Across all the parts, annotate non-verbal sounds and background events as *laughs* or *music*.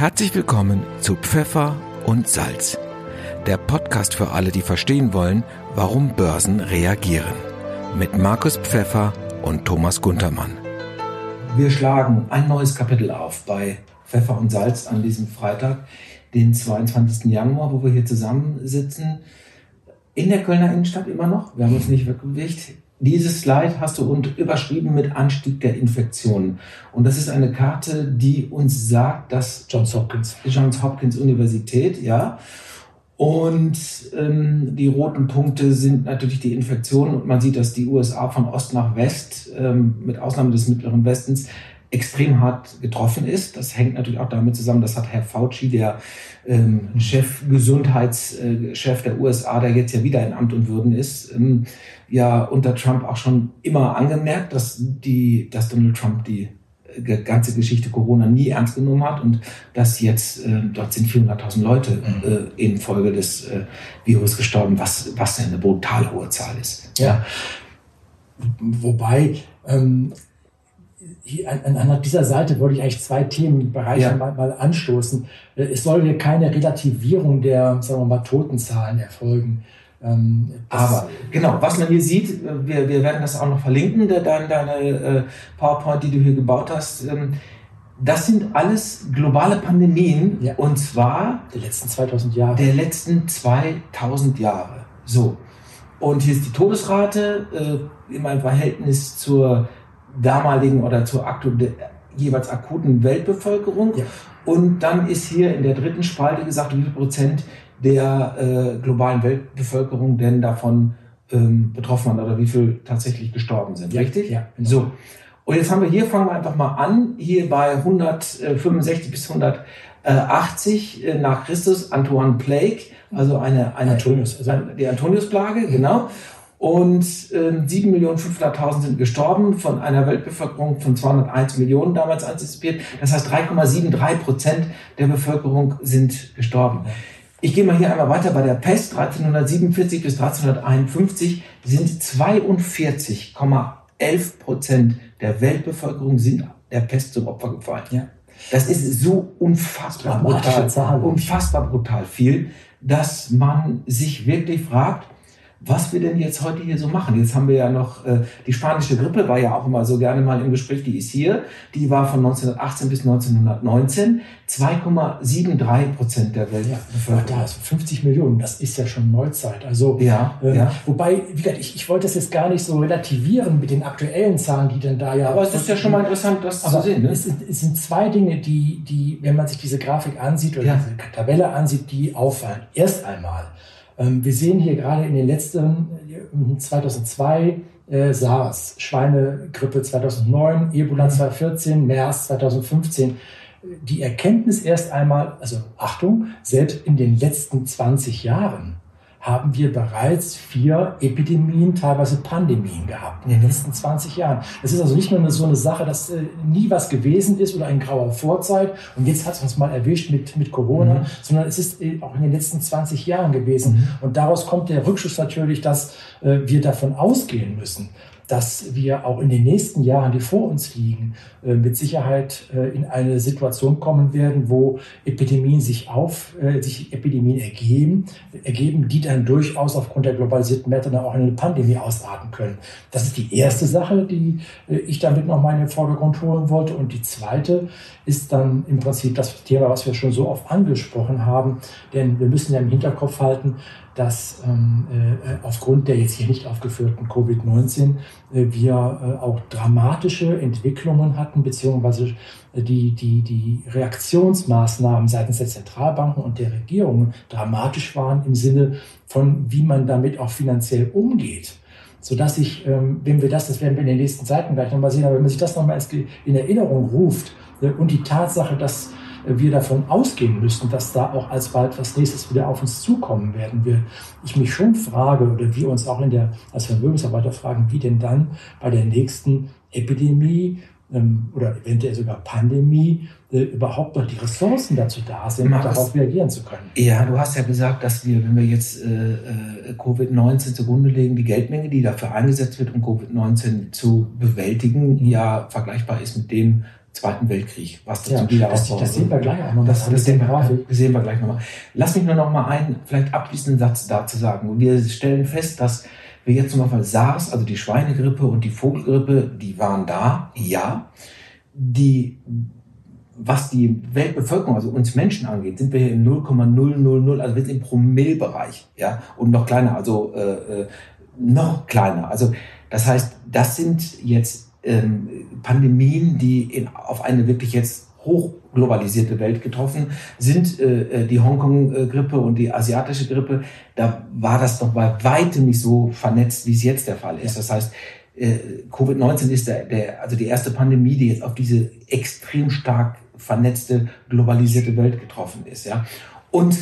Herzlich willkommen zu Pfeffer und Salz, der Podcast für alle, die verstehen wollen, warum Börsen reagieren. Mit Markus Pfeffer und Thomas Guntermann. Wir schlagen ein neues Kapitel auf bei Pfeffer und Salz an diesem Freitag, den 22. Januar, wo wir hier zusammensitzen. In der Kölner Innenstadt immer noch. Wir haben uns nicht wegbewegt. Dieses Slide hast du und überschrieben mit Anstieg der Infektionen. Und das ist eine Karte, die uns sagt, dass Johns Hopkins, Johns Hopkins Universität, ja. Und ähm, die roten Punkte sind natürlich die Infektionen. Und man sieht, dass die USA von Ost nach West, ähm, mit Ausnahme des Mittleren Westens, extrem hart getroffen ist. Das hängt natürlich auch damit zusammen, das hat Herr Fauci, der ähm, Chef, Gesundheitschef der USA, der jetzt ja wieder in Amt und Würden ist, ähm, ja unter Trump auch schon immer angemerkt, dass die, dass Donald Trump die äh, ganze Geschichte Corona nie ernst genommen hat und dass jetzt äh, dort sind 400.000 Leute mhm. äh, infolge des äh, Virus gestorben, was was eine brutal hohe Zahl ist. Ja. Wobei ähm, hier, an, an dieser Seite wollte ich eigentlich zwei Themenbereiche ja. mal, mal, anstoßen. Äh, es soll hier keine Relativierung der, sagen wir mal, Totenzahlen erfolgen. Ähm, Aber genau, was man hier sieht, äh, wir, wir werden das auch noch verlinken, deine, deine äh, PowerPoint, die du hier gebaut hast. Ähm, das sind alles globale Pandemien ja. und zwar der letzten 2000 Jahre. Der letzten 2000 Jahre. So. Und hier ist die Todesrate äh, in meinem Verhältnis zur damaligen oder zur aktuellen jeweils akuten Weltbevölkerung. Ja. Und dann ist hier in der dritten Spalte gesagt, wie viel Prozent der äh, globalen Weltbevölkerung denn davon ähm, betroffen waren oder wie viel tatsächlich gestorben sind. Ja, Richtig? Ja. Genau. So. Und jetzt haben wir hier, fangen wir einfach mal an, hier bei 165 bis 180 äh, nach Christus, Antoine Plague, also eine, eine Antonius, also die Antonius-Plage, genau. Und äh, 7.500.000 sind gestorben von einer Weltbevölkerung von 201 Millionen damals antizipiert. Das heißt, 3,73 Prozent der Bevölkerung sind gestorben. Ich gehe mal hier einmal weiter. Bei der Pest 1347 bis 1351 sind 42,11 Prozent der Weltbevölkerung sind der Pest zum Opfer gefallen. Ja. Das ist so unfassbar brutal, unfassbar brutal viel, dass man sich wirklich fragt, was wir denn jetzt heute hier so machen. Jetzt haben wir ja noch, äh, die spanische Grippe war ja auch immer so gerne mal im Gespräch, die ist hier. Die war von 1918 bis 1919 2,73 Prozent der Weltbevölkerung. Ja, da ist 50 Millionen, das ist ja schon Neuzeit. Also, ja, ähm, ja. wobei, wie gesagt, ich, ich wollte das jetzt gar nicht so relativieren mit den aktuellen Zahlen, die dann da ja. Aber es ist ja schon mal interessant, das zu sehen. Ne? Es, es, sind zwei Dinge, die, die, wenn man sich diese Grafik ansieht oder ja. diese Tabelle ansieht, die auffallen. Erst einmal, wir sehen hier gerade in den letzten 2002 äh, SARS, Schweinegrippe 2009, Ebola 2014, MERS 2015. Die Erkenntnis erst einmal, also Achtung, selbst in den letzten 20 Jahren haben wir bereits vier Epidemien, teilweise Pandemien gehabt in den letzten 20 Jahren. Es ist also nicht nur so eine Sache, dass äh, nie was gewesen ist oder ein grauer Vorzeit und jetzt hat es uns mal erwischt mit, mit Corona, mhm. sondern es ist äh, auch in den letzten 20 Jahren gewesen. Mhm. Und daraus kommt der Rückschluss natürlich, dass äh, wir davon ausgehen müssen, dass wir auch in den nächsten Jahren, die vor uns liegen, äh, mit Sicherheit äh, in eine Situation kommen werden, wo Epidemien sich auf, äh, sich Epidemien ergeben, ergeben, die dann durchaus aufgrund der globalisierten Märkte dann auch in eine Pandemie ausarten können. Das ist die erste Sache, die ich damit noch mal in den Vordergrund holen wollte. Und die zweite ist dann im Prinzip das Thema, was wir schon so oft angesprochen haben. Denn wir müssen ja im Hinterkopf halten, dass ähm, äh, aufgrund der jetzt hier nicht aufgeführten Covid-19 äh, wir äh, auch dramatische Entwicklungen hatten, beziehungsweise äh, die, die, die Reaktionsmaßnahmen seitens der Zentralbanken und der Regierungen dramatisch waren im Sinne von, wie man damit auch finanziell umgeht. Sodass ich, ähm, wenn wir das, das werden wir in den nächsten Seiten gleich nochmal sehen, aber wenn man sich das nochmal in Erinnerung ruft äh, und die Tatsache, dass wir davon ausgehen müssen, dass da auch alsbald was nächstes wieder auf uns zukommen werden wird. Ich mich schon frage oder wir uns auch in der, als Vermögensarbeiter fragen, wie denn dann bei der nächsten Epidemie ähm, oder eventuell sogar Pandemie äh, überhaupt noch die Ressourcen dazu da sind, Markus, darauf reagieren zu können. Ja, du hast ja gesagt, dass wir, wenn wir jetzt äh, äh Covid-19 zugrunde legen, die Geldmenge, die dafür eingesetzt wird, um Covid-19 zu bewältigen, ja vergleichbar ist mit dem, Zweiten Weltkrieg, was dazu ja, Wiederaufbau. Das, das sehen wir gleich auch noch. Das, das, das sehen, wir, sehen wir gleich nochmal. Lass mich nur noch mal einen vielleicht abschließenden Satz dazu sagen. Wir stellen fest, dass wir jetzt zum Beispiel SARS, also die Schweinegrippe und die Vogelgrippe, die waren da, ja. Die, was die Weltbevölkerung, also uns Menschen angeht, sind wir hier im 0,000, also wir sind im Promillbereich, ja, und noch kleiner, also äh, äh, noch kleiner. Also das heißt, das sind jetzt ähm, Pandemien, die in, auf eine wirklich jetzt hochglobalisierte Welt getroffen sind. Äh, äh, die Hongkong-Grippe und die asiatische Grippe, da war das noch bei weitem nicht so vernetzt, wie es jetzt der Fall ist. Das heißt, äh, Covid-19 ist der, der, also die erste Pandemie, die jetzt auf diese extrem stark vernetzte, globalisierte Welt getroffen ist. Ja. Und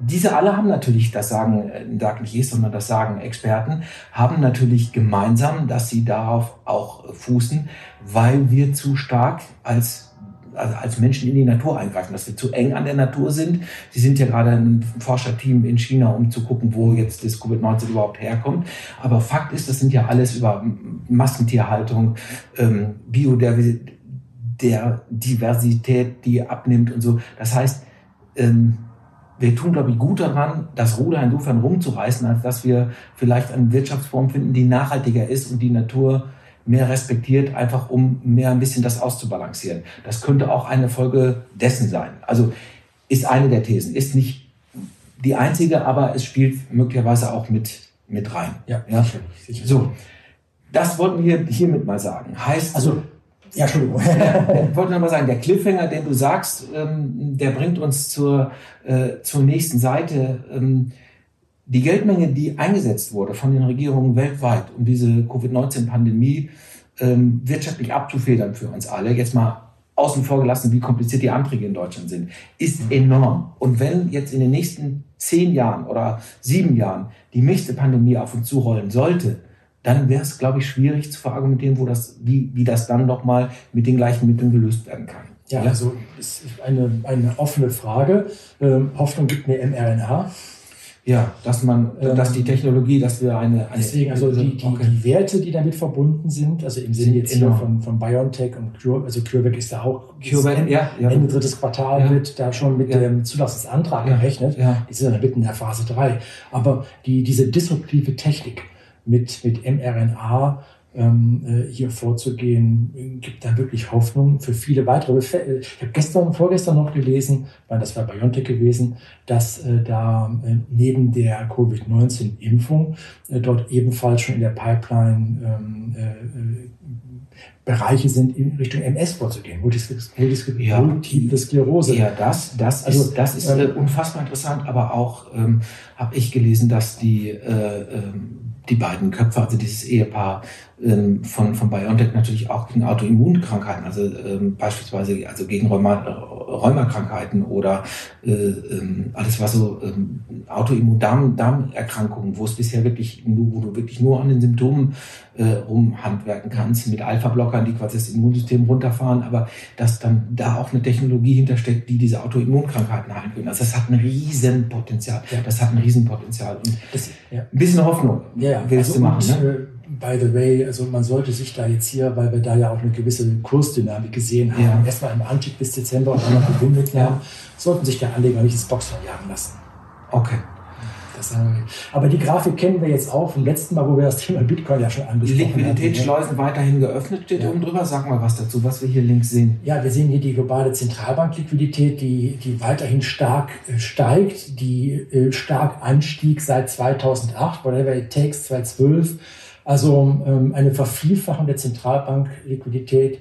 diese alle haben natürlich, das sagen, sagt nicht ich, sondern das sagen Experten, haben natürlich gemeinsam, dass sie darauf auch fußen, weil wir zu stark als also als Menschen in die Natur eingreifen, dass wir zu eng an der Natur sind. Sie sind ja gerade ein Forscherteam in China, um zu gucken, wo jetzt das Covid-19 überhaupt herkommt. Aber Fakt ist, das sind ja alles über Massentierhaltung, ähm, Biodiversität, die abnimmt und so. Das heißt, ähm, wir tun, glaube ich, gut daran, das Ruder insofern rumzureißen, als dass wir vielleicht eine Wirtschaftsform finden, die nachhaltiger ist und die Natur mehr respektiert, einfach um mehr ein bisschen das auszubalancieren. Das könnte auch eine Folge dessen sein. Also ist eine der Thesen, ist nicht die einzige, aber es spielt möglicherweise auch mit, mit rein. Ja, ja? Sicher, sicher. So, das wollten wir hiermit mal sagen. Heißt, also ja, Entschuldigung. *laughs* ich wollte noch mal sagen, der Cliffhanger, den du sagst, ähm, der bringt uns zur, äh, zur nächsten Seite. Ähm, die Geldmenge, die eingesetzt wurde von den Regierungen weltweit, um diese Covid-19-Pandemie ähm, wirtschaftlich abzufedern für uns alle, jetzt mal außen vor gelassen, wie kompliziert die Anträge in Deutschland sind, ist enorm. Und wenn jetzt in den nächsten zehn Jahren oder sieben Jahren die nächste Pandemie auf uns zurollen sollte, dann wäre es, glaube ich, schwierig zu verargumentieren, wo das, wie, wie das dann nochmal mit den gleichen Mitteln gelöst werden kann. Ja, ja? also ist eine, eine offene Frage. Ähm, Hoffnung gibt mir mRNA. Ja, dass man, ähm, dass die Technologie, dass wir eine, eine deswegen also die, die, okay. die Werte, die damit verbunden sind, also im Sinne jetzt hier von, von BioNTech und Cure, also CureVac ist da auch CureVac, Ende, ja, ja. Ende drittes Quartal ja. wird da schon mit ja. dem Zulassungsantrag gerechnet. Ja. Die sind dann mitten in der Phase 3. Aber die, diese disruptive Technik, mit, mit mRNA ähm, äh, hier vorzugehen, gibt da wirklich Hoffnung für viele weitere. Ich habe gestern, vorgestern noch gelesen, weil das war BioNTech gewesen, dass äh, da äh, neben der Covid-19-Impfung äh, dort ebenfalls schon in der Pipeline ähm, äh, Bereiche sind in Richtung MS vorzugehen, Multiple ja, Sklerose. Ja, das, das also, ist, das ist ähm, unfassbar interessant, aber auch ähm, habe ich gelesen, dass die äh, die beiden Köpfe, also dieses Ehepaar ähm, von, von BioNTech natürlich auch gegen Autoimmunkrankheiten, also ähm, beispielsweise also gegen Rheuma, Rheumakrankheiten oder äh, ähm, alles was so ähm, Autoimmun-Darmerkrankungen, wo es bisher wirklich nur, wo du wirklich nur an den Symptomen äh, rumhandwerken kannst, mit Alpha-Blockern, die quasi das Immunsystem runterfahren, aber dass dann da auch eine Technologie hintersteckt, die diese Autoimmunkrankheiten heilen können. Also das hat ein Riesenpotenzial. Ja. Das hat ein Riesenpotenzial. Und das, ja. ein bisschen Hoffnung ja, willst also du machen. Ne? By the way, also man sollte sich da jetzt hier, weil wir da ja auch eine gewisse Kursdynamik gesehen haben, ja. erstmal im Anstieg bis Dezember und dann noch mitnehmen, ja. sollten sich der Anleger nicht ins Box verjagen lassen. Okay. aber die Grafik kennen wir jetzt auch vom letzten Mal, wo wir das Thema Bitcoin ja schon angesprochen haben. Liquiditätsschleusen weiterhin geöffnet steht ja. oben drüber. Sag mal was dazu, was wir hier links sehen. Ja, wir sehen hier die globale Zentralbankliquidität, die, die weiterhin stark äh, steigt, die äh, stark anstieg seit 2008, whatever it takes, 2012 also ähm, eine Vervielfachung der Zentralbankliquidität.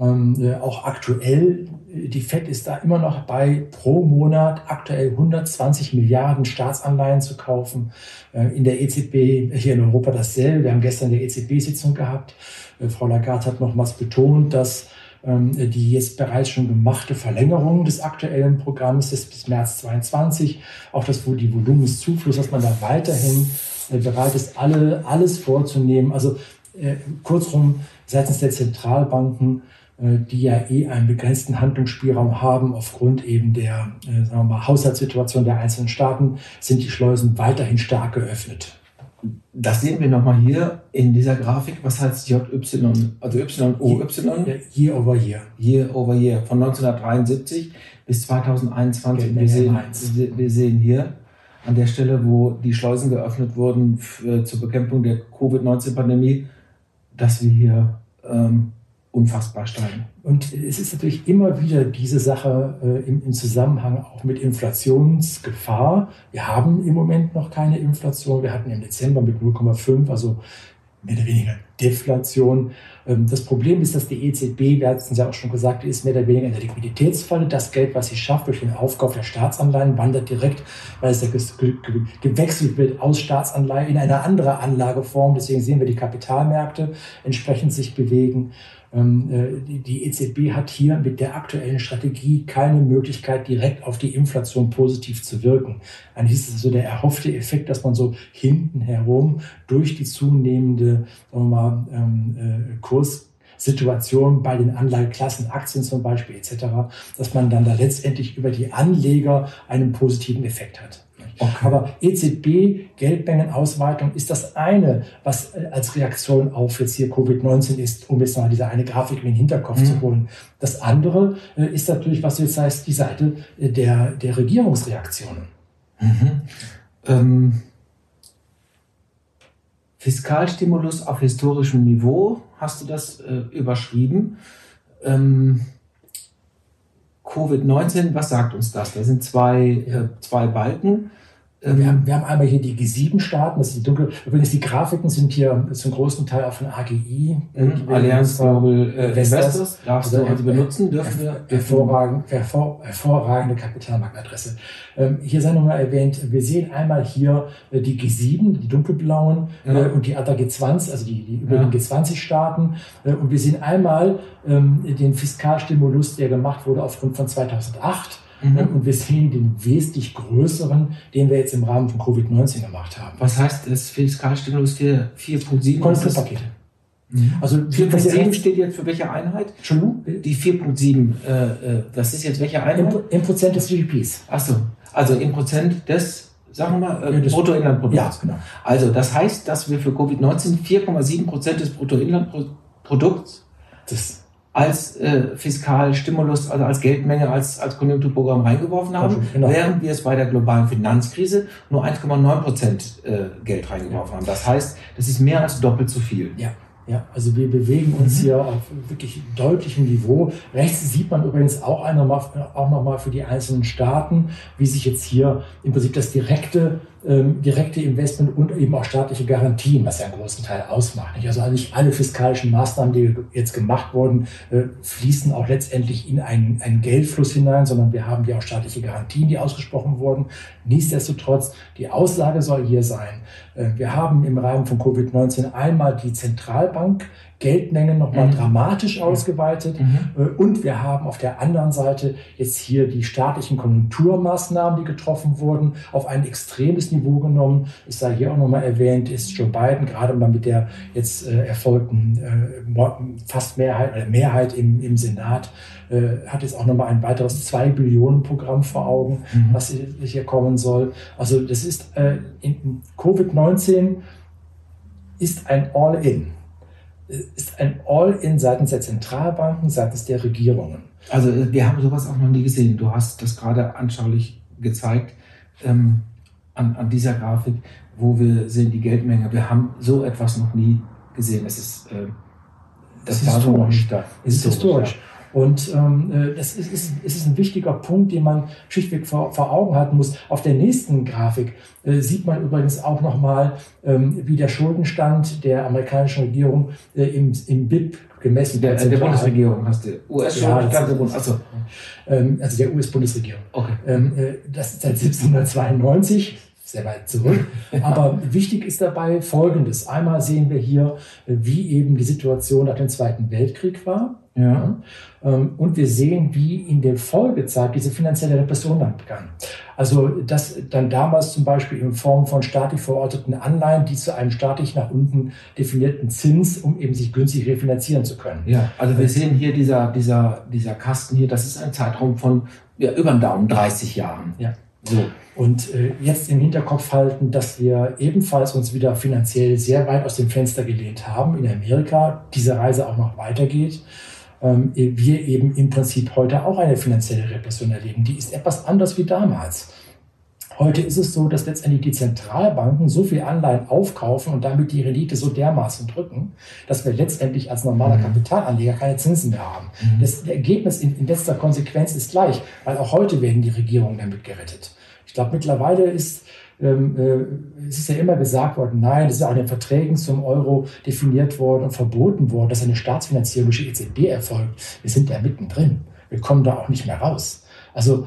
Ähm, äh, auch aktuell, die FED ist da immer noch bei, pro Monat aktuell 120 Milliarden Staatsanleihen zu kaufen. Äh, in der EZB hier in Europa dasselbe. Wir haben gestern die EZB-Sitzung gehabt. Äh, Frau Lagarde hat nochmals betont, dass ähm, die jetzt bereits schon gemachte Verlängerung des aktuellen Programms ist bis März 22, auch das, die Volumenszufluss, dass man da weiterhin äh, bereit ist, alle, alles vorzunehmen. Also äh, kurzum, seitens der Zentralbanken, äh, die ja eh einen begrenzten Handlungsspielraum haben aufgrund eben der äh, sagen wir mal, Haushaltssituation der einzelnen Staaten, sind die Schleusen weiterhin stark geöffnet. Das sehen wir nochmal hier in dieser Grafik. Was heißt JY? Also YOY? Year over Year. Year over Year. Von 1973 bis 2021. Wir sehen, wir sehen hier an der Stelle, wo die Schleusen geöffnet wurden für, zur Bekämpfung der Covid-19-Pandemie, dass wir hier ähm, unfassbar steigen. Und es ist natürlich immer wieder diese Sache äh, im, im, Zusammenhang auch mit Inflationsgefahr. Wir haben im Moment noch keine Inflation. Wir hatten im Dezember mit 0,5, also mehr oder weniger Deflation. Ähm, das Problem ist, dass die EZB, wir hatten es ja auch schon gesagt, ist mehr oder weniger in der Liquiditätsfalle. Das Geld, was sie schafft durch den Aufkauf der Staatsanleihen, wandert direkt, weil es ja gewechselt wird aus Staatsanleihen in eine andere Anlageform. Deswegen sehen wir die Kapitalmärkte entsprechend sich bewegen. Ähm, äh, die EZB hat hier mit der aktuellen Strategie keine Möglichkeit, direkt auf die Inflation positiv zu wirken. Eigentlich ist es so der erhoffte Effekt, dass man so hinten herum durch die zunehmende sagen wir mal, ähm, äh, Kurssituation bei den Anlageklassen, Aktien zum Beispiel etc., dass man dann da letztendlich über die Anleger einen positiven Effekt hat. Aber EZB, Geldmengenausweitung ist das eine, was äh, als Reaktion auf jetzt hier Covid-19 ist, um jetzt mal diese eine Grafik in den Hinterkopf mhm. zu holen. Das andere äh, ist natürlich, was du jetzt heißt, die Seite äh, der, der Regierungsreaktionen. Mhm. Ähm, Fiskalstimulus auf historischem Niveau, hast du das äh, überschrieben? Ähm, Covid-19, was sagt uns das? Da sind zwei, äh, zwei Balken. Äh, wir haben, wir haben einmal hier die G7-Staaten, das die dunkle. Übrigens, die Grafiken sind hier zum großen Teil auch von AGI. Mhm. Allianz Global äh, Investors. Darfst du also benutzen, dürfen wir. Hervorragend, hervor, hervorragende Kapitalmarktadresse. Ähm, hier sei nochmal erwähnt, wir sehen einmal hier äh, die G7, die dunkelblauen, ja. äh, und die ATA G20, also die, die übrigen ja. G20-Staaten. Äh, und wir sehen einmal ähm, den Fiskalstimulus, der gemacht wurde aufgrund von 2008 Mhm. Und wir sehen den wesentlich größeren, den wir jetzt im Rahmen von Covid-19 gemacht haben. Was heißt das Fiskalstimulus 4.7? Konjunkturpakete. Mhm. Also 4.7 steht jetzt für welche Einheit? Entschuldigung? Die 4.7, äh, äh, das ist jetzt welche Einheit? Im, Prozent des GDPs. Achso, also im Prozent des sagen wir mal, äh, ja, Bruttoinlandprodukts. Ja, genau. Also das heißt, dass wir für Covid-19 4,7 Prozent des Bruttoinlandprodukts das als äh, Fiskalstimulus, also als Geldmenge, als, als Konjunkturprogramm reingeworfen haben, genau. während wir es bei der globalen Finanzkrise nur 1,9 Prozent äh, Geld reingeworfen ja. haben. Das heißt, das ist mehr als doppelt so viel. Ja. Ja, also wir bewegen uns mhm. hier auf wirklich deutlichem Niveau. Rechts sieht man übrigens auch, einmal, auch nochmal für die einzelnen Staaten, wie sich jetzt hier im Prinzip das direkte ähm, direkte Investment und eben auch staatliche Garantien, was ja einen großen Teil ausmacht. Nicht? Also nicht alle fiskalischen Maßnahmen, die jetzt gemacht wurden, äh, fließen auch letztendlich in einen, einen Geldfluss hinein, sondern wir haben hier auch staatliche Garantien, die ausgesprochen wurden. Nichtsdestotrotz, die Aussage soll hier sein, äh, wir haben im Rahmen von Covid-19 einmal die Zentralbank Geldmengen nochmal mhm. dramatisch ausgeweitet. Mhm. Äh, und wir haben auf der anderen Seite jetzt hier die staatlichen Konjunkturmaßnahmen, die getroffen wurden, auf ein extremes Niveau genommen. Es sei hier auch nochmal erwähnt, ist Joe Biden gerade mal mit der jetzt äh, erfolgten äh, fast Mehrheit, äh, Mehrheit im, im Senat, äh, hat jetzt auch nochmal ein weiteres 2 Billionen Programm vor Augen, mhm. was hier kommen soll. Also das ist äh, in Covid-19 ist ein All-in ist ein All-in seitens der Zentralbanken, seitens der Regierungen. Also äh, wir haben sowas auch noch nie gesehen. Du hast das gerade anschaulich gezeigt ähm, an, an, dieser Grafik, wo wir sehen die Geldmenge. Wir haben so etwas noch nie gesehen. Es ist äh, das, das war historisch. So es ist historisch. Ja. Und ähm, äh, das ist, ist, ist ein wichtiger Punkt, den man schlichtweg vor, vor Augen halten muss. Auf der nächsten Grafik äh, sieht man übrigens auch nochmal, ähm, wie der Schuldenstand der amerikanischen Regierung äh, im, im BIP gemessen der, der, der Bundesregierung hast du US-Schuldenstand ja, der also, ähm, also der US-Bundesregierung. Okay. Ähm, äh, das ist seit 1792 sehr weit zurück. Aber *laughs* wichtig ist dabei Folgendes. Einmal sehen wir hier, wie eben die Situation nach dem Zweiten Weltkrieg war. Ja. Ähm, und wir sehen, wie in der Folgezeit diese finanzielle Repression dann begann. Also das dann damals zum Beispiel in Form von staatlich verorteten Anleihen, die zu einem staatlich nach unten definierten Zins, um eben sich günstig refinanzieren zu können. Ja, also wir sehen hier dieser, dieser, dieser Kasten hier, das ist ein Zeitraum von ja, über den Daumen 30 Jahren. Ja. So. Und äh, jetzt im Hinterkopf halten, dass wir ebenfalls uns wieder finanziell sehr weit aus dem Fenster gelehnt haben in Amerika, diese Reise auch noch weitergeht. Ähm, wir eben im Prinzip heute auch eine finanzielle Repression erleben. Die ist etwas anders wie damals. Heute ist es so, dass letztendlich die Zentralbanken so viel Anleihen aufkaufen und damit die Rendite so dermaßen drücken, dass wir letztendlich als normaler mhm. Kapitalanleger keine Zinsen mehr haben. Mhm. Das Ergebnis in, in letzter Konsequenz ist gleich, weil auch heute werden die Regierungen damit gerettet. Ich glaube, mittlerweile ist ähm, äh, es ist ja immer gesagt worden, nein, das ist auch in den Verträgen zum Euro definiert worden und verboten worden, dass eine Staatsfinanzierung durch die EZB erfolgt. Wir sind da mittendrin. Wir kommen da auch nicht mehr raus. Also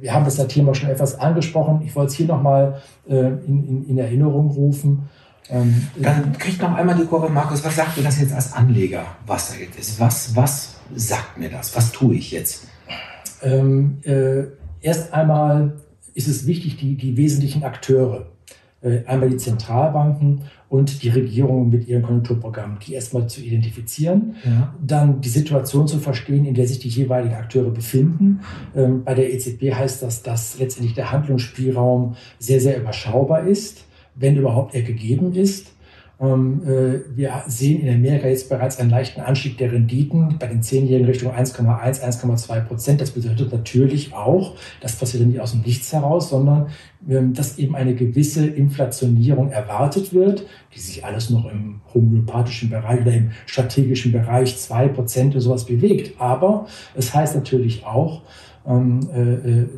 wir haben das Thema schon etwas angesprochen. Ich wollte es hier nochmal äh, in, in, in, Erinnerung rufen. Ähm, Dann kriegt noch einmal die Kurve, Markus, was sagt mir das jetzt als Anleger, was da ist? Was, was sagt mir das? Was tue ich jetzt? Ähm, äh, erst einmal ist es wichtig, die, die wesentlichen Akteure, äh, einmal die Zentralbanken und die Regierung mit ihren Konjunkturprogrammen, die erstmal zu identifizieren, ja. dann die Situation zu verstehen, in der sich die jeweiligen Akteure befinden. Ähm, bei der EZB heißt das, dass letztendlich der Handlungsspielraum sehr, sehr überschaubar ist, wenn überhaupt er gegeben ist. Ähm, äh, wir sehen in Amerika jetzt bereits einen leichten Anstieg der Renditen bei den Zehnjährigen Richtung 1,1, 1,2 Prozent. Das bedeutet natürlich auch, das passiert nicht aus dem Nichts heraus, sondern ähm, dass eben eine gewisse Inflationierung erwartet wird, die sich alles noch im homöopathischen Bereich oder im strategischen Bereich 2 Prozent oder sowas bewegt. Aber es heißt natürlich auch, ähm, äh, äh,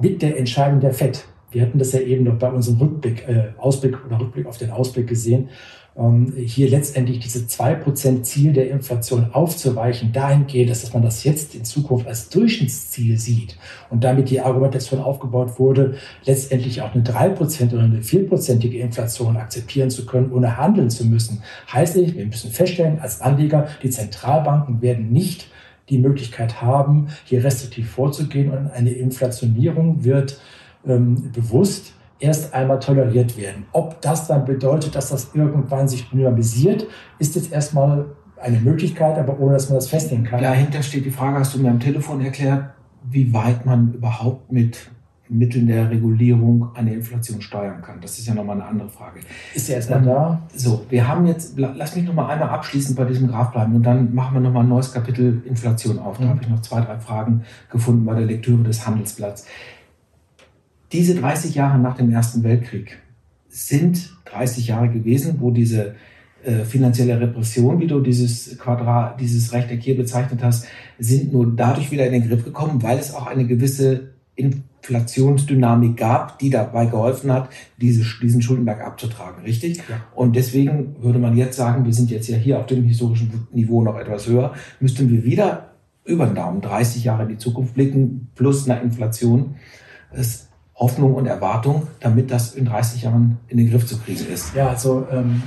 mit der Entscheidung der FED, wir hatten das ja eben noch bei unserem Rückblick, äh, Ausblick oder Rückblick auf den Ausblick gesehen, ähm, hier letztendlich diese 2% Ziel der Inflation aufzuweichen, dahingehend, dass man das jetzt in Zukunft als Durchschnittsziel sieht und damit die Argumentation aufgebaut wurde, letztendlich auch eine 3% oder eine 4%ige Inflation akzeptieren zu können, ohne handeln zu müssen, heißt nicht, wir müssen feststellen, als Anleger, die Zentralbanken werden nicht die Möglichkeit haben, hier restriktiv vorzugehen und eine Inflationierung wird ähm, bewusst erst einmal toleriert werden. Ob das dann bedeutet, dass das irgendwann sich dynamisiert, ist jetzt erstmal eine Möglichkeit, aber ohne dass man das festlegen kann. Dahinter steht die Frage, hast du mir am Telefon erklärt, wie weit man überhaupt mit Mitteln der Regulierung eine Inflation steuern kann. Das ist ja nochmal eine andere Frage. Ist ja erstmal ähm, da. So, wir haben jetzt, lass mich nochmal einmal abschließend bei diesem Graph bleiben und dann machen wir nochmal ein neues Kapitel Inflation auf. Da mhm. habe ich noch zwei, drei Fragen gefunden bei der Lektüre des Handelsblatts. Diese 30 Jahre nach dem Ersten Weltkrieg sind 30 Jahre gewesen, wo diese äh, finanzielle Repression, wie du dieses Quadrat, dieses Rechteck hier bezeichnet hast, sind nur dadurch wieder in den Griff gekommen, weil es auch eine gewisse Inflationsdynamik gab, die dabei geholfen hat, diese, diesen Schuldenberg abzutragen, richtig? Ja. Und deswegen würde man jetzt sagen, wir sind jetzt ja hier auf dem historischen Niveau noch etwas höher, müssten wir wieder über den Daumen 30 Jahre in die Zukunft blicken, plus eine Inflation. Es Hoffnung und Erwartung, damit das in 30 Jahren in den Griff zu kriegen ist. Ja, also ähm,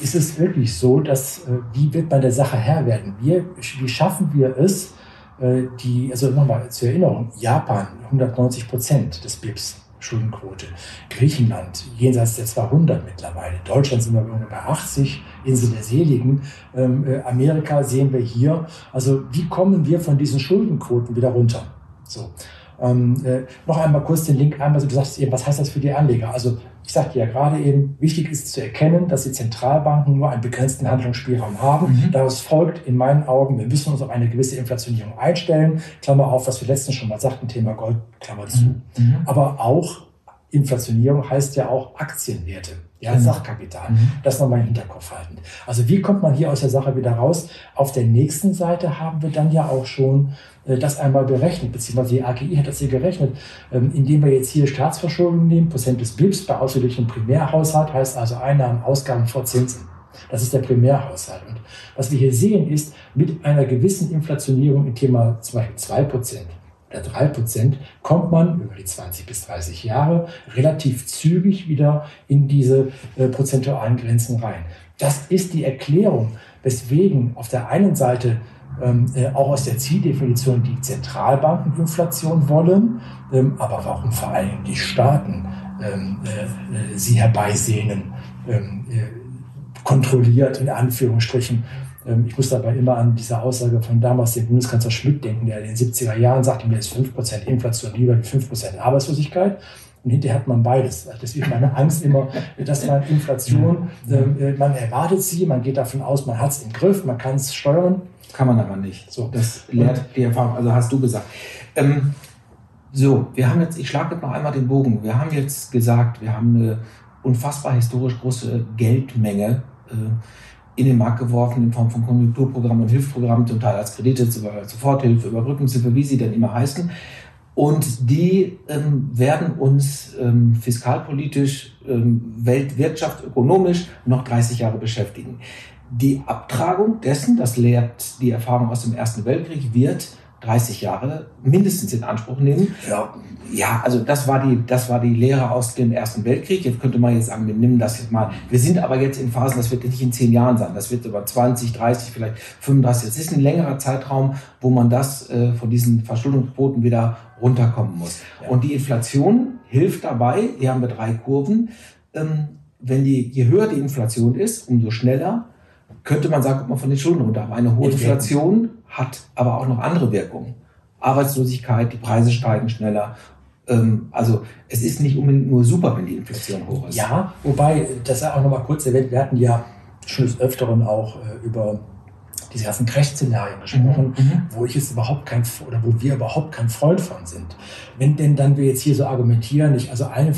ist es wirklich so, dass äh, wie wird man der Sache Herr werden? Wir, wie schaffen wir es, äh, die, also nochmal zur Erinnerung, Japan 190 Prozent des BIPs. Schuldenquote. Griechenland jenseits der 200 mittlerweile. Deutschland sind wir bei 80, Insel der Seligen. Ähm, äh, Amerika sehen wir hier. Also wie kommen wir von diesen Schuldenquoten wieder runter? So. Ähm, äh, noch einmal kurz den Link einmal, also du sagst eben, was heißt das für die Anleger? Also ich sagte ja gerade eben, wichtig ist zu erkennen, dass die Zentralbanken nur einen begrenzten Handlungsspielraum haben. Mhm. Daraus folgt in meinen Augen, wir müssen uns auf eine gewisse Inflationierung einstellen. Klammer auf, was wir letztens schon mal sagten, Thema Gold, Klammer zu. Mhm. mhm. Aber auch Inflationierung heißt ja auch Aktienwerte. Ja, genau. Sachkapital. Mhm. Das nochmal im Hinterkopf halten. Also wie kommt man hier aus der Sache wieder raus? Auf der nächsten Seite haben wir dann ja auch schon äh, das einmal berechnet, beziehungsweise die AGI hat das hier gerechnet, ähm, indem wir jetzt hier Staatsverschuldung nehmen, Prozent des BIPs bei ausgeglichenem Primärhaushalt, heißt also Einnahmen, Ausgaben vor Zinsen. Das ist der Primärhaushalt. Und was wir hier sehen, ist, mit einer gewissen Inflationierung im Thema zum Beispiel 2 Prozent oder 3 Prozent kommt man über die 20 bis 30 Jahre relativ zügig wieder in diese äh, prozentualen Grenzen rein. Das ist die Erklärung, weswegen auf der einen Seite ähm, äh, auch aus der Zieldefinition die Zentralbanken Inflation wollen, ähm, aber warum vor allem die Staaten ähm, äh, sie herbeisehnen, ähm, äh, kontrolliert in Anführungsstrichen. Ähm, ich muss dabei immer an diese Aussage von damals dem Bundeskanzler Schmidt denken, der in den 70er Jahren sagte, mir ist 5% Inflation lieber wie 5% Arbeitslosigkeit. Und hinterher hat man beides. Deswegen meine Angst immer, dass man Inflation, äh, man erwartet sie, man geht davon aus, man hat es im Griff, man kann es steuern. Kann man aber nicht. So, das lehrt die Erfahrung, also hast du gesagt. Ähm, so, wir haben jetzt, ich schlage jetzt noch einmal den Bogen. Wir haben jetzt gesagt, wir haben eine unfassbar historisch große Geldmenge äh, in den Markt geworfen in Form von Konjunkturprogrammen und Hilfsprogrammen, zum Teil als Kredite, Soforthilfe, Überbrückungshilfe, wie sie denn immer heißen. Und die ähm, werden uns ähm, fiskalpolitisch, ähm, weltwirtschaftsökonomisch noch 30 Jahre beschäftigen. Die Abtragung dessen, das lehrt die Erfahrung aus dem Ersten Weltkrieg, wird 30 Jahre mindestens in Anspruch nehmen. Ja, ja, also das war die, das war die Lehre aus dem Ersten Weltkrieg. Jetzt könnte man jetzt sagen, wir nehmen das jetzt mal. Wir sind aber jetzt in Phasen, das wird nicht in zehn Jahren sein. Das wird über 20, 30, vielleicht 35. Es ist ein längerer Zeitraum, wo man das äh, von diesen Verschuldungsquoten wieder runterkommen muss. Ja. Und die Inflation hilft dabei. Hier haben wir drei Kurven. Ähm, wenn die, je höher die Inflation ist, umso schneller könnte man sagen, kommt man von den Schulden runter. Aber eine hohe Inflation hat aber auch noch andere Wirkungen. Arbeitslosigkeit, die Preise steigen schneller. Ähm, also es ist nicht unbedingt nur super, wenn die Inflation hoch ist. Ja, wobei, das auch noch mal kurz erwähnt, wir hatten ja schon des Öfteren auch äh, diese ganzen Crash-Szenarien gesprochen, mhm, mhm. wo ich jetzt überhaupt kein, oder wo wir überhaupt kein Freund von sind. Wenn denn dann wir jetzt hier so argumentieren, nicht, also eine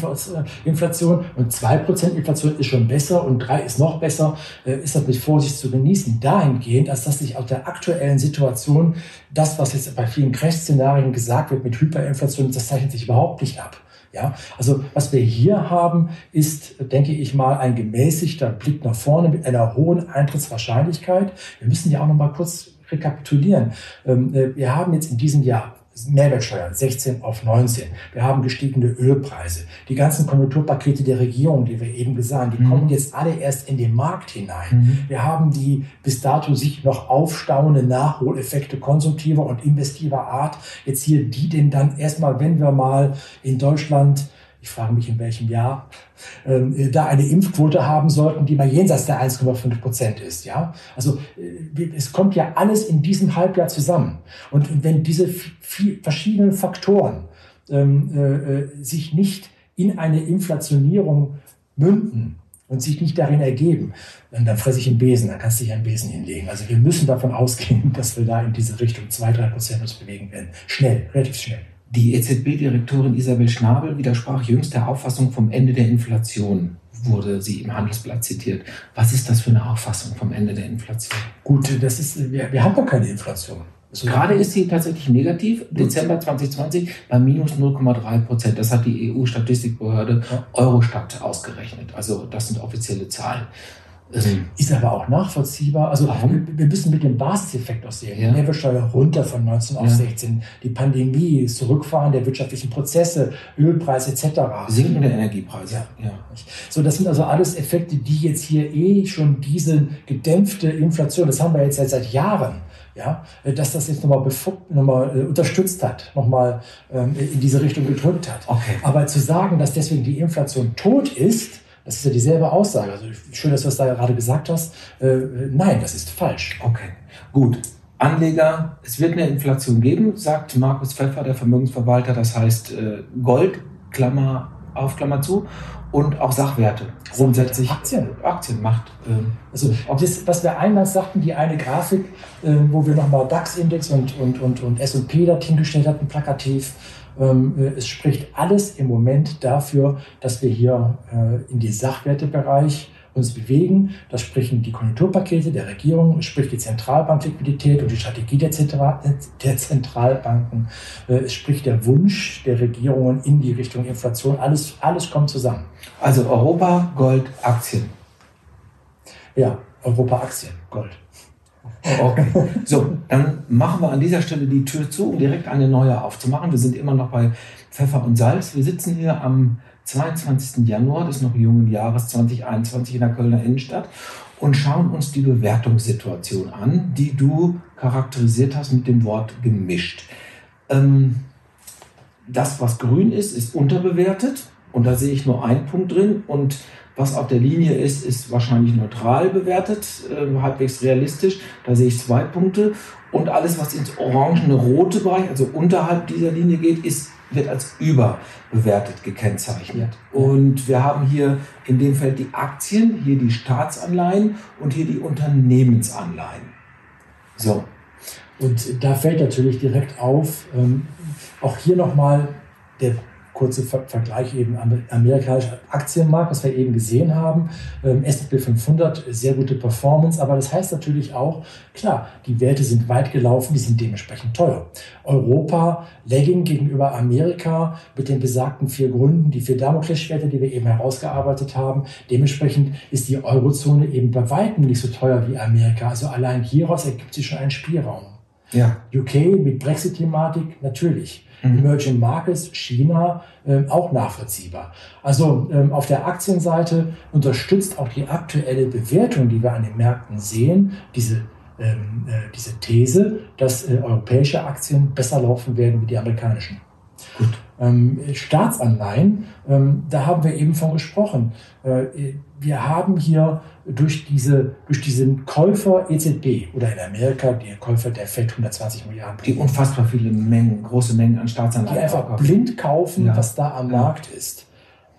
Inflation und zwei Prozent Inflation ist schon besser und drei ist noch besser, äh, ist das mit Vorsicht zu genießen. Dahingehend, als dass sich aus der aktuellen Situation das, was jetzt bei vielen Crash-Szenarien gesagt wird mit Hyperinflation, das zeichnet sich überhaupt nicht ab. Ja, also was wir hier haben, ist, denke ich mal, ein gemäßigter Blick nach vorne mit einer hohen Eintrittswahrscheinlichkeit. Wir müssen ja auch noch mal kurz rekapitulieren. Ähm, äh, wir haben jetzt in diesem Jahr Mehrwertsteuer 16 auf 19. Wir haben gestiegene Ölpreise. Die ganzen Konjunkturpakete der Regierung, die wir eben gesagt haben, die mhm. kommen jetzt alle erst in den Markt hinein. Mhm. Wir haben die bis dato sich noch aufstauende Nachholeffekte konsumtiver und investiver Art. Jetzt hier die denn dann erstmal, wenn wir mal in Deutschland ich frage mich in welchem Jahr, ähm, äh, da eine Impfquote haben sollten, die mal jenseits der 1,5 Prozent ist. Ja? Also äh, es kommt ja alles in diesem Halbjahr zusammen. Und wenn diese verschiedenen Faktoren ähm, äh, äh, sich nicht in eine Inflationierung münden, und sich nicht darin ergeben, dann, dann fresse ich einen Besen, dann kannst du dich einen Besen hinlegen. Also wir müssen davon ausgehen, *laughs* dass wir da in diese Richtung 2-3 Prozent uns bewegen werden. Schnell, relativ schnell. Die EZB-Direktorin Isabel Schnabel widersprach jüngst der Auffassung vom Ende der Inflation, wurde sie im Handelsblatt zitiert. Was ist das für eine Auffassung vom Ende der Inflation? Gut, das ist, wir, wir haben gar keine Inflation. Also Gerade ist sie tatsächlich negativ. Dezember 2020 bei minus 0,3 Prozent. Das hat die EU-Statistikbehörde Eurostat ausgerechnet. Also das sind offizielle Zahlen. Ähm, ist aber auch nachvollziehbar. Also wir, wir, müssen mit dem Basiseffekt aussehen. Ja. Mehrwertsteuer runter von 19 auf ja. 16. Die Pandemie, Zurückfahren der wirtschaftlichen Prozesse, Ölpreis etc. Sinkende Energiepreise. Ja. ja. So, das sind also alles Effekte, die jetzt hier eh schon diese gedämpfte Inflation, das haben wir jetzt seit Jahren, ja, dass das jetzt nochmal, nochmal äh, unterstützt hat, nochmal ähm, in diese Richtung gedrückt hat. Okay. Aber zu sagen, dass deswegen die Inflation tot ist, das ist ja dieselbe Aussage. Also schön, dass du das da gerade gesagt hast. Äh, nein, das ist falsch. Okay, gut. Anleger, es wird eine Inflation geben, sagt Markus Pfeffer, der Vermögensverwalter. Das heißt äh, Gold, Klammer auf, Klammer zu, und auch Sachwerte. Grundsätzlich Aktien. Aktien macht. Äh, also das, was wir eingangs sagten, die eine Grafik, äh, wo wir nochmal DAX-Index und, und, und, und S&P da hingestellt hatten, plakativ ähm, es spricht alles im Moment dafür, dass wir hier äh, in die Sachwertebereich uns bewegen. Das sprechen die Konjunkturpakete der Regierung, es spricht die Zentralbankliquidität und die Strategie der, Zentral der Zentralbanken. Äh, es spricht der Wunsch der Regierungen in die Richtung Inflation. Alles, alles kommt zusammen. Also Europa, Gold, Aktien. Ja, Europa, Aktien, Gold. Okay. So, dann machen wir an dieser Stelle die Tür zu, um direkt eine neue aufzumachen. Wir sind immer noch bei Pfeffer und Salz. Wir sitzen hier am 22. Januar des noch jungen Jahres 2021 in der Kölner Innenstadt und schauen uns die Bewertungssituation an, die du charakterisiert hast mit dem Wort gemischt. Ähm, das, was grün ist, ist unterbewertet und da sehe ich nur einen Punkt drin und Was auf der Linie ist, ist wahrscheinlich neutral bewertet, äh, halbwegs realistisch. Da sehe ich zwei Punkte. Und alles, was ins orangene-rote Bereich, also unterhalb dieser Linie geht, ist, wird als überbewertet gekennzeichnet. Und wir haben hier in dem Feld die Aktien, hier die Staatsanleihen und hier die Unternehmensanleihen. So. Und da fällt natürlich direkt auf, ähm, auch hier nochmal der kurze Vergleich eben amerikanischer Aktienmarkt, was wir eben gesehen haben. Ähm, S&P 500, sehr gute Performance, aber das heißt natürlich auch, klar, die Werte sind weit gelaufen, die sind dementsprechend teuer. Europa lagging gegenüber Amerika mit den besagten vier Gründen, die vier Damoklesschwerter, die wir eben herausgearbeitet haben. Dementsprechend ist die Eurozone eben bei weitem nicht so teuer wie Amerika. Also allein hieraus ergibt sich schon ein Spielraum. Ja. UK mit Brexit-Thematik natürlich. Mhm. Emerging Markets, China, äh, auch nachvollziehbar. Also ähm, auf der Aktienseite unterstützt auch die aktuelle Bewertung, die wir an den Märkten sehen, diese ähm, äh, diese These, dass äh, europäische Aktien besser laufen werden wie die amerikanischen. Ähm, Staatsanleihen, ähm, da haben wir eben von gesprochen. Äh, wir haben hier durch, diese, durch diesen Käufer EZB oder in Amerika der Käufer der Fed 120 Milliarden. Die unfassbar viele Mengen, große Mengen an Staatsanleihen. Die einfach blind kaufen, ja. was da am ja. Markt ist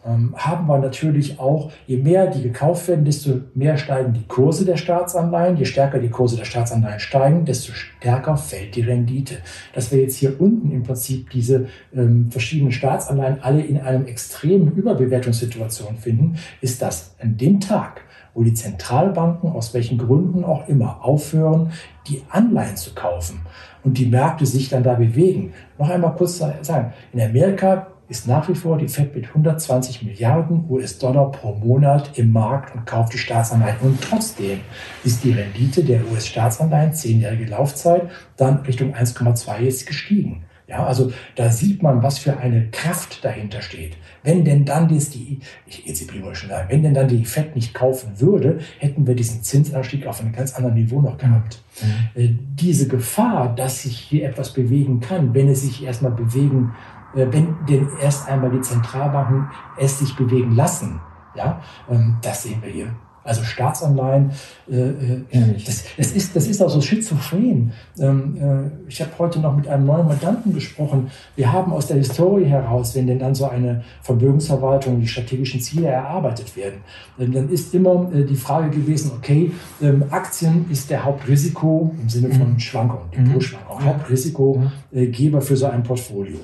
haben wir natürlich auch, je mehr die gekauft werden, desto mehr steigen die Kurse der Staatsanleihen. Je stärker die Kurse der Staatsanleihen steigen, desto stärker fällt die Rendite. Dass wir jetzt hier unten im Prinzip diese ähm, verschiedenen Staatsanleihen alle in einem extremen Überbewertungssituation finden, ist das an dem Tag, wo die Zentralbanken aus welchen Gründen auch immer aufhören, die Anleihen zu kaufen und die Märkte sich dann da bewegen. Noch einmal kurz sagen, in Amerika ist nach wie vor die Fed mit 120 Milliarden US-Dollar pro Monat im Markt und kauft die Staatsanleihen. Und trotzdem ist die Rendite der US-Staatsanleihen, zehnjährige Laufzeit, dann Richtung 1,2 jetzt gestiegen. Ja, also da sieht man, was für eine Kraft dahinter steht. Wenn denn dann jetzt die, ich EZB wollte schon sagen, wenn denn dann die FED nicht kaufen würde, hätten wir diesen Zinsanstieg auf einem ganz anderen Niveau noch gehabt. Mhm. Äh, diese Gefahr, dass sich hier etwas bewegen kann, wenn es sich erstmal bewegen wenn denn erst einmal die Zentralbanken es sich bewegen lassen. Ja, ähm, das sehen wir hier. Also Staatsanleihen, äh, äh das, das, ist, das ist auch so schizophren. Ähm, äh, ich habe heute noch mit einem neuen Mandanten gesprochen. Wir haben aus der Historie heraus, wenn denn dann so eine Vermögensverwaltung, die strategischen Ziele erarbeitet werden, ähm, dann ist immer die Frage gewesen, okay, ähm, Aktien ist der Hauptrisiko im Sinne von mhm. Schwankungen, Depotschwankungen, mhm. Hauptrisikogeber für so ein Portfolio.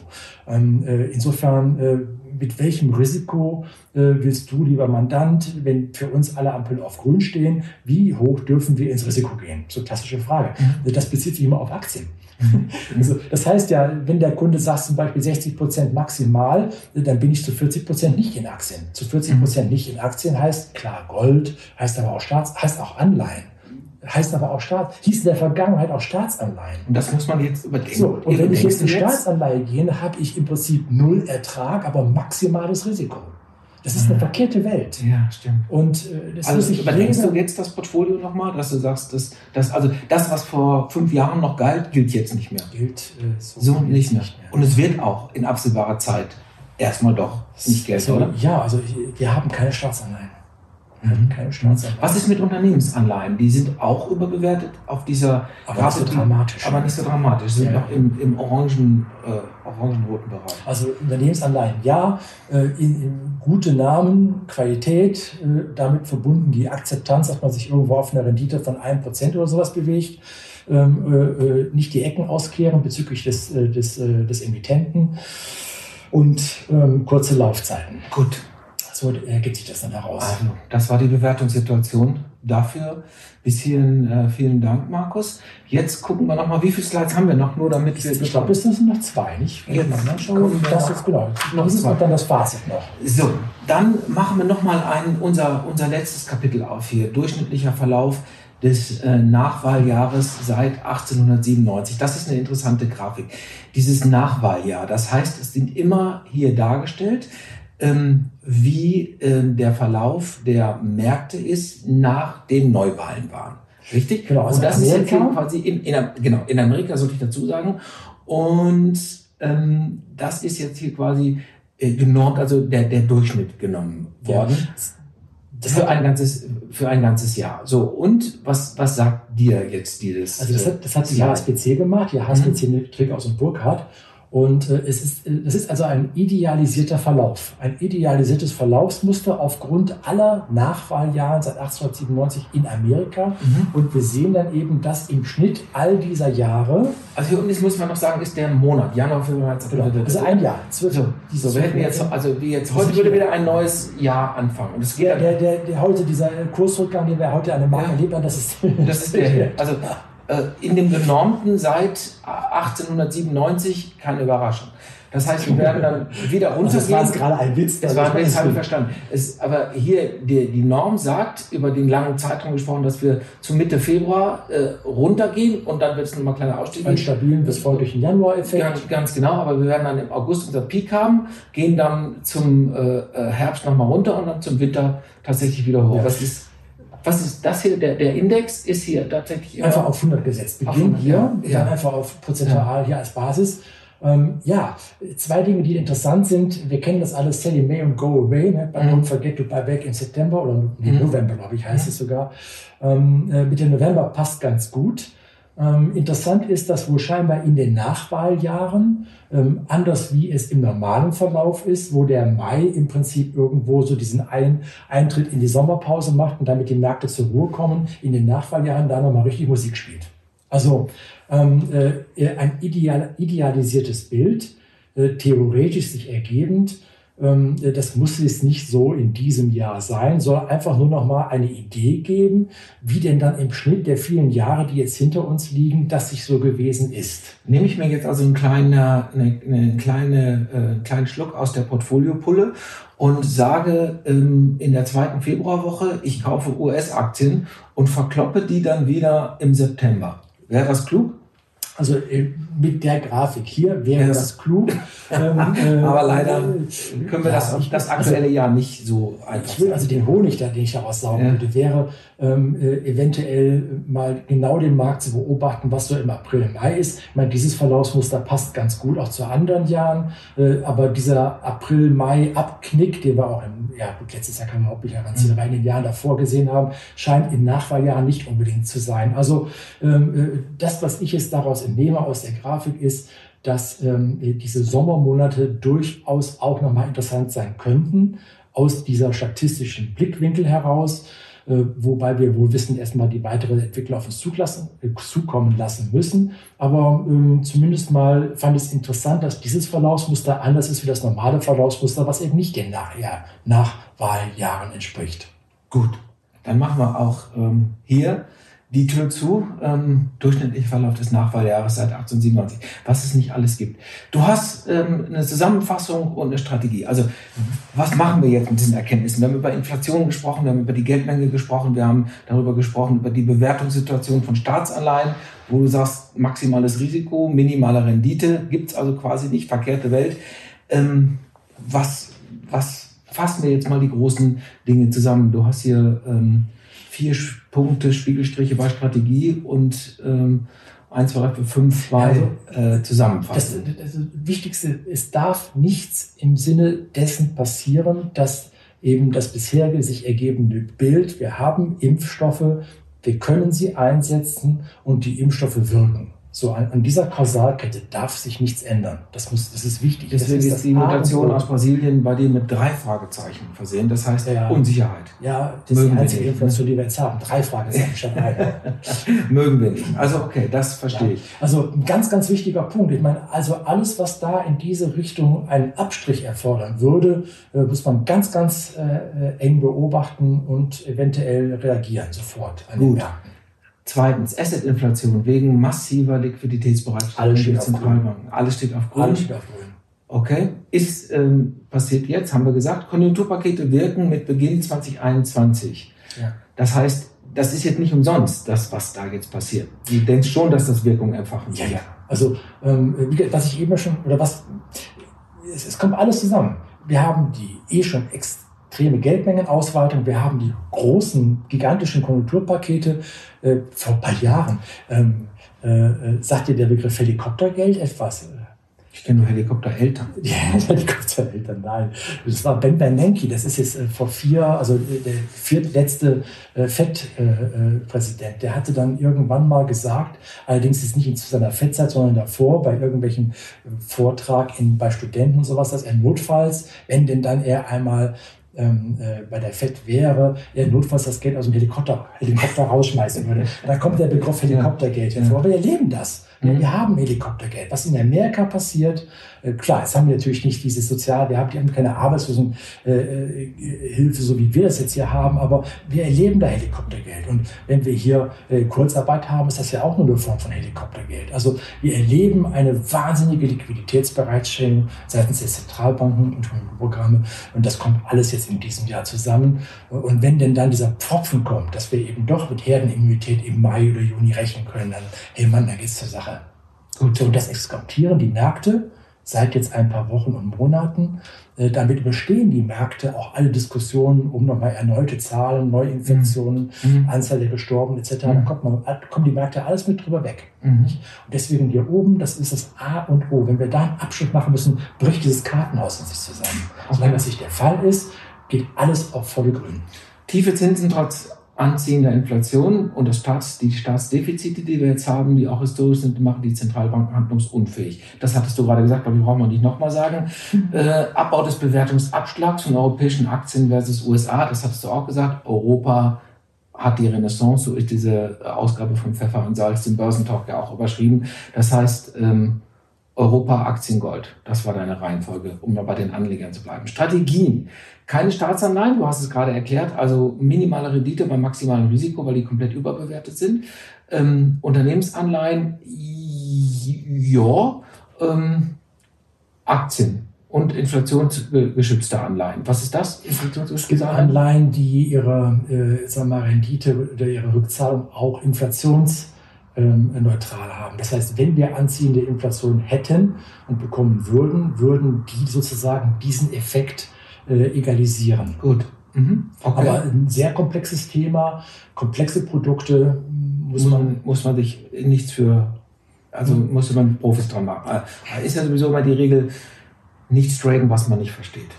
Insofern mit welchem Risiko äh, willst du, lieber Mandant, wenn für uns alle Ampeln auf grün stehen, wie hoch dürfen wir ins Risiko gehen? So klassische Frage. Mhm. Das bezieht sich immer auf Aktien. Mhm. *laughs* Also, das heißt ja, wenn der Kunde sagt zum Beispiel 60 Prozent maximal, dann bin ich zu 40 Prozent nicht in Aktien. Zu 40 Prozent nicht in Aktien heißt klar Gold, heißt aber auch Staats, heißt auch Anleihen heißt aber auch Staat, hieß in der Vergangenheit auch Staatsanleihen. Und das muss man jetzt überdenken. So, und wenn ich jetzt in Staatsanleihe gehe, habe ich im Prinzip null Ertrag, aber maximales Risiko. Das ist eine verkehrte Welt. Ja, stimmt. Und äh, das also überdenkst du jetzt das Portfolio nochmal, dass du sagst, dass, dass also das, was vor fünf Jahren noch galt, gilt jetzt nicht mehr. Gilt äh, so, so nicht, mehr. nicht mehr. Und es wird auch in absehbarer Zeit erstmal doch nicht Geld, also, oder? Ja, also wir haben keine Staatsanleihen. Mhm. Keine Staatsanleihen. Was ist mit Unternehmensanleihen? Die sind auch überbewertet auf dieser aber Karte, nicht so dramatisch. Aber nicht so dramatisch. Sie sind ja. noch im, im orangen, äh, orangenroten Bereich. Also Unternehmensanleihen, ja. Äh, in, in gute Namen, Qualität, äh, damit verbunden die Akzeptanz, dass man sich irgendwo auf einer Rendite von 1% oder sowas bewegt. Ähm, äh, nicht die Ecken auskehren bezüglich des, des, des Emittenten und ähm, kurze Laufzeiten. Gut. So ergibt sich das dann heraus. Also, das war die Bewertungssituation. Dafür bis hierhin äh, vielen Dank, Markus. Jetzt gucken wir nochmal, wie viele Slides haben wir noch, nur damit wir. Ich glaube, es sind noch zwei, nicht? Jetzt schauen wir das jetzt genau. Noch ist dann das Fazit noch. So, dann machen wir nochmal ein, unser, unser letztes Kapitel auf hier. Durchschnittlicher Verlauf des äh, Nachwahljahres seit 1897. Das ist eine interessante Grafik. Dieses Nachwahljahr, das heißt, es sind immer hier dargestellt wie äh, der Verlauf der Märkte ist nach den Neuwahlen waren. Richtig? Genau. Also und das Amerika? ist jetzt quasi in, in, genau, in Amerika, sollte ich dazu sagen. Und ähm, das ist jetzt hier quasi äh, genormt, also der, der Durchschnitt genommen worden. Ja. Für ein ganzes, für ein ganzes Jahr. So, und was, was sagt dir jetzt dieses? Also das hat, das hat die HSBC gemacht, die HSBC mhm. Trick aus dem Burkhardt. Und äh, es ist, äh, das ist also ein idealisierter Verlauf, ein idealisiertes Verlaufsmuster aufgrund aller Nachwahljahren seit 1897 in Amerika. Mhm. Und wir sehen dann eben, dass im Schnitt all dieser Jahre. Also hier unten ist, muss man noch sagen, ist der Monat, Januar, Februar, März, April. Genau. Also ein Jahr. So, so wir hätten jetzt, also wie jetzt, heute würde wieder ein neues Jahr anfangen. Und das geht der, der, der, der, heute, dieser Kursrückgang, den wir heute an den Markt ja. erlebt haben, das ist, das ist der *laughs* hier. Also in dem genormten seit 1897 keine Überraschung. Das heißt, wir werden dann wieder runtergehen. Das war jetzt gerade ein Witz. Das war ein Witz, habe ich verstanden. Es, aber hier, die, die, Norm sagt, über den langen Zeitraum gesprochen, dass wir zu Mitte Februar äh, runtergehen und dann wird es nochmal kleine Ausstiege Einen stabilen bis folglichen Januar-Effekt. Ganz, ganz, genau, aber wir werden dann im August unser Peak haben, gehen dann zum äh, äh Herbst nochmal runter und dann zum Winter tatsächlich wieder hoch. Ja. Was ist was ist das hier? Der, der Index ist hier tatsächlich einfach auf 100 gesetzt. Beginn hier, ja. dann einfach auf prozentual ja. hier als Basis. Ähm, ja, zwei Dinge, die interessant sind. Wir kennen das alles, Sally May und Go Away. Ne? Bei mhm. Don't Forget to Buy Back im September oder mhm. November, glaube ich, heißt mhm. es sogar. Ähm, äh, mit dem November passt ganz gut. Ähm, interessant ist, dass wohl scheinbar in den Nachwahljahren, ähm, anders wie es im normalen Verlauf ist, wo der Mai im Prinzip irgendwo so diesen Ein Eintritt in die Sommerpause macht und damit die Märkte zur Ruhe kommen, in den Nachwahljahren da nochmal richtig Musik spielt. Also ähm, äh, ein ideal, idealisiertes Bild, äh, theoretisch sich ergebend, das muss es nicht so in diesem Jahr sein, soll einfach nur noch mal eine Idee geben, wie denn dann im Schnitt der vielen Jahre, die jetzt hinter uns liegen, das sich so gewesen ist. Nehme ich mir jetzt also einen kleinen, eine, eine kleine, äh, kleinen Schluck aus der Portfoliopulle und sage ähm, in der zweiten Februarwoche, ich kaufe US-Aktien und verkloppe die dann wieder im September. Wäre das klug? Also äh, mit der Grafik hier wäre ja, das, klug. ähm, äh, *laughs* Aber leider können wir ja, das, das aktuelle also, Jahr nicht so einfach. Ich will also den Honig, den ich daraus saugen ja. würde, wäre ähm, äh, eventuell mal genau den Markt zu beobachten, was so im April, Mai ist. Ich meine, dieses Verlaufsmuster passt ganz gut auch zu anderen Jahren, äh, aber dieser April-Mai-Abknick, den wir auch im, ja gut, letztes Jahr kann man überhaupt nicht heranziehen, mhm. aber in den Jahren davor gesehen haben, scheint im Nachwahljahr nicht unbedingt zu sein. Also ähm, äh, das, was ich jetzt daraus entnehme aus der Grafik, ist, dass ähm, diese Sommermonate durchaus auch nochmal interessant sein könnten aus dieser statistischen Blickwinkel heraus. Äh, wobei wir wohl wissen, erstmal die weitere Entwicklung auf uns zulassen, äh, zukommen lassen müssen. Aber ähm, zumindest mal fand es interessant, dass dieses Verlaufsmuster anders ist wie das normale Verlaufsmuster, was eben nicht den Nachjahr, Nachwahljahren entspricht. Gut, dann machen wir auch ähm, hier die Tür zu, ähm, durchschnittlicher Verlauf des Nachwahljahres seit 1897, was es nicht alles gibt. Du hast ähm, eine Zusammenfassung und eine Strategie. Also was machen wir jetzt mit diesen Erkenntnissen? Wir haben über Inflation gesprochen, wir haben über die Geldmenge gesprochen, wir haben darüber gesprochen, über die Bewertungssituation von Staatsanleihen, wo du sagst, maximales Risiko, minimale Rendite, gibt's also quasi nicht, verkehrte Welt. Ähm, was, was fassen wir jetzt mal die großen Dinge zusammen? Du hast hier ähm, vier Punkte, Spiegelstriche bei Strategie und ähm, 1, 2, 3, 4, 5 bei also, äh, Zusammenfassen. Das, das, Wichtigste, es darf nichts im Sinne dessen passieren, dass eben das bisherige sich ergebende Bild, wir haben Impfstoffe, wir können sie einsetzen und die Impfstoffe wirken. So an, an, dieser Kausalkette darf sich nichts ändern. Das, muss, das ist wichtig. Deswegen ist, ist die Mutation aus Brasilien bei dir mit drei Fragezeichen versehen. Das heißt ja, Unsicherheit. Ja, das Mögen ist die einzige Inflation, die wir jetzt haben. Drei Fragezeichen statt einer. *laughs* Mögen wir nicht. Also okay, das verstehe ja. ich. Also ein ganz, ganz wichtiger Punkt. Ich meine, also alles, was da in diese Richtung einen Abstrich erfordern würde, äh, muss man ganz, ganz äh, äh eng beobachten und eventuell reagieren sofort an Gut. den Märkten. Zweitens, Assetinflation wegen massiver Liquiditätsbereitstellung Alles steht auf grün. Alles steht auf grün. Alles steht auf grün. Okay, ist ähm, passiert jetzt, haben wir gesagt, Konjunkturpakete wirken mit Beginn 2021. Ja. Das heißt, das ist jetzt nicht umsonst, das, was da jetzt passiert. Du denkst schon, dass das Wirkung entfachen wird. Ja, ja. Also, ähm, was ich eben schon, oder was, es, es kommt alles zusammen. Wir haben die eh schon extrem extreme Geldmengenausweitung. Wir haben die großen, gigantischen Konjunkturpakete äh, vor ein paar Jahren. Ähm, äh, sagt dir der Begriff Helikoptergeld etwas? Ich kenne nur Helikoptereltern. *laughs* Ja, Helikoptereltern, nein. Das war Ben Bernanke, das ist jetzt äh, vor vier, also äh, der viertletzte äh, FED-Präsident. Der hatte dann irgendwann mal gesagt, allerdings ist nicht zu seiner FED-Zeit, sondern davor, bei irgendwelchen Vortrag in, bei Studenten und sowas, dass er notfalls, wenn denn dann er einmal ähm, äh, bei der FED wäre, er notfalls das Geld aus dem Helikopter, Helikopter rausschmeißen würde. Da kommt der Begriff Helikoptergeld hervor. Aber wir erleben das. Mhm. Wir haben Helikoptergeld. Was in Amerika passiert, äh, klar, jetzt haben wir natürlich nicht dieses Sozial, wir haben keine Arbeitslosenhilfe, äh, so wie wir das jetzt hier haben, aber wir erleben da Helikoptergeld. Und wenn wir hier Kurzarbeit haben, ist das ja auch nur eine Form von Helikoptergeld. Also wir erleben eine wahnsinnige Liquiditätsbereitstellung seitens der Zentralbanken und Programme. Und das kommt alles jetzt in diesem Jahr zusammen. Und wenn denn dann dieser Pfropfen kommt, dass wir eben doch mit Herdenimmunität im Mai oder Juni rechnen können, dann, hey Mann, dann geht's zur Sache. Gut, und das exkortieren die Märkte seit jetzt ein paar Wochen und Monaten. Äh, damit überstehen die Märkte auch alle Diskussionen um nochmal erneute Zahlen, Neuinfektionen, mhm. mhm. Anzahl der Gestorbenen etc. Mhm. Dann kommt man, kommen die Märkte alles mit drüber weg. Mhm. Und deswegen hier oben, das ist das A und O. Wenn wir da einen Abschluss machen müssen, bricht dieses Kartenhaus in sich zusammen. Okay. Solange das nicht der Fall ist, geht alles auf volle Grün. Tiefe Zinsen trotz anziehender Inflation und das Staats, die Staatsdefizite, die wir jetzt haben, die auch historisch sind, machen die Zentralbanken handlungsunfähig. Das hattest du gerade gesagt, aber wir brauchen wir nicht nochmal sagen. Mhm. Äh, Abbau des Bewertungsabschlags von europäischen Aktien versus USA, das hattest du auch gesagt. Europa hat die Renaissance, so ist diese Ausgabe von Pfeffer und Salz, den Börsentalk ja auch überschrieben. Das heißt, ähm, Europa, Aktien, Gold. Das war deine Reihenfolge, um mal bei den Anlegern zu bleiben. Strategien. Keine Staatsanleihen, du hast es gerade erklärt, also minimale Rendite bei maximalem Risiko, weil die komplett überbewertet sind. Ähm, Unternehmensanleihen, ja, ähm, Aktien und inflationsgeschützte Anleihen. Was ist das? Inflationsgeschützte Anleihen, die ihre äh, sagen wir mal, Rendite oder ihre Rückzahlung auch inflationsneutral ähm, haben. Das heißt, wenn wir anziehende Inflation hätten und bekommen würden, würden die sozusagen diesen Effekt äh, egalisieren. Gut. Mhm. Okay. Aber ein sehr komplexes Thema, komplexe Produkte muss man, muss man sich nichts für, also mhm. muss man Profis dran machen. Äh, ist ja sowieso immer die Regel, nichts traden, was man nicht versteht.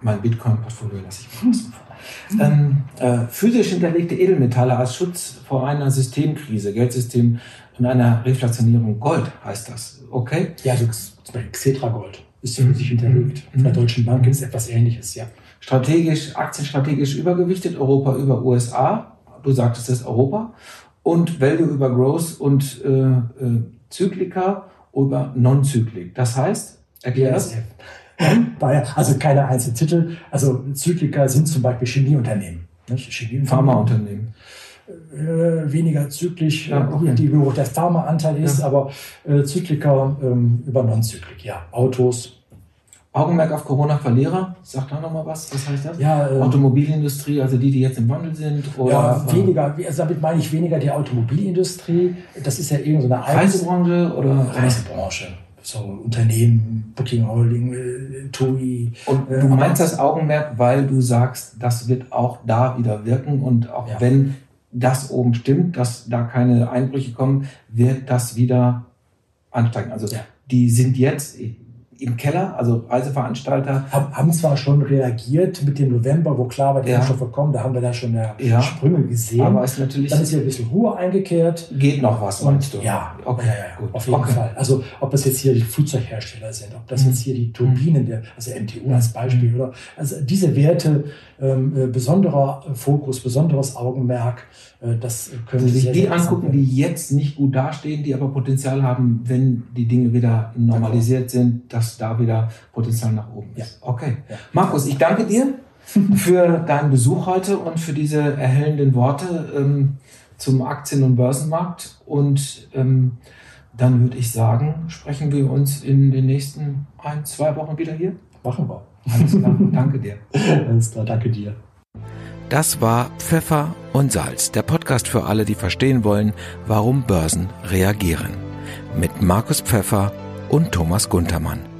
Mein Bitcoin-Portfolio lasse ich mal außen vor. Mhm. Ähm, äh, physisch hinterlegte Edelmetalle als Schutz vor einer Systemkrise, Geldsystem und einer Reflationierung. Gold heißt das, okay? Ja, also zum Beispiel Xetra Gold ist für sich hinterlegt. Von der Deutschen Bank ist etwas Ähnliches, ja. Strategisch, Aktien strategisch übergewichtet, Europa über USA. Du sagtest es Europa. Und Value über Growth und äh, äh, Zyklika über Non-Zyklik. Das heißt, erklär das. Also keine einzelnen Titel. Also Zyklika sind zum Beispiel Chemieunternehmen. Chemieunternehmen. Pharmaunternehmen äh, weniger zyklisch, ja, okay. die, hoch der Pharmaanteil ist, ja. aber äh, Zykliker ähm, über Non-Zyklik, ja. Autos. Augenmerk auf Corona-Verlierer, sag da nochmal was, was heißt das? Ja, äh, Automobilindustrie, also die, die jetzt im Wandel sind? Oder, ja, weniger, also damit meine ich weniger die Automobilindustrie, das ist ja irgendeine so Reisebranche oder? Reisebranche so Unternehmen, Booking Holding, äh, TUI. Und äh, du meinst das Augenmerk, weil du sagst, das wird auch da wieder wirken und auch ja. wenn das oben stimmt, dass da keine Einbrüche kommen, wird das wieder ansteigen. Also ja. die sind jetzt im Keller, also Reiseveranstalter. Haben, haben zwar schon reagiert mit dem November, wo klar war, die ja. Impfstoffe kommen, da haben wir da schon ja. Sprünge gesehen. Aber ist natürlich. Dann ist ja ein bisschen Ruhe eingekehrt. Geht noch was, meinst du? Ja, okay. ja, ja, gut. auf jeden okay. Fall. Also ob das jetzt hier die Flugzeughersteller sind, ob das mhm. jetzt hier die Turbinen, der, also MTU als Beispiel, mhm. oder also diese Werte, ähm, äh, besonderer Fokus, besonderes Augenmerk, äh, das können Sie sich die angucken, die jetzt nicht gut dastehen, die aber Potenzial haben, wenn die Dinge wieder normalisiert sind, dass da wieder Potenzial nach oben ist. Ja. Okay. Ja. Markus, ich danke dir *laughs* für deinen Besuch heute und für diese erhellenden Worte ähm, zum Aktien- und Börsenmarkt. Und ähm, dann würde ich sagen, sprechen wir uns in den nächsten ein, zwei Wochen wieder hier. Machen wir. Alles klar, *laughs* danke dir. Alles klar, danke dir. Das war Pfeffer und Salz, der Podcast für alle, die verstehen wollen, warum Börsen reagieren. Mit Markus Pfeffer und Thomas Guntermann.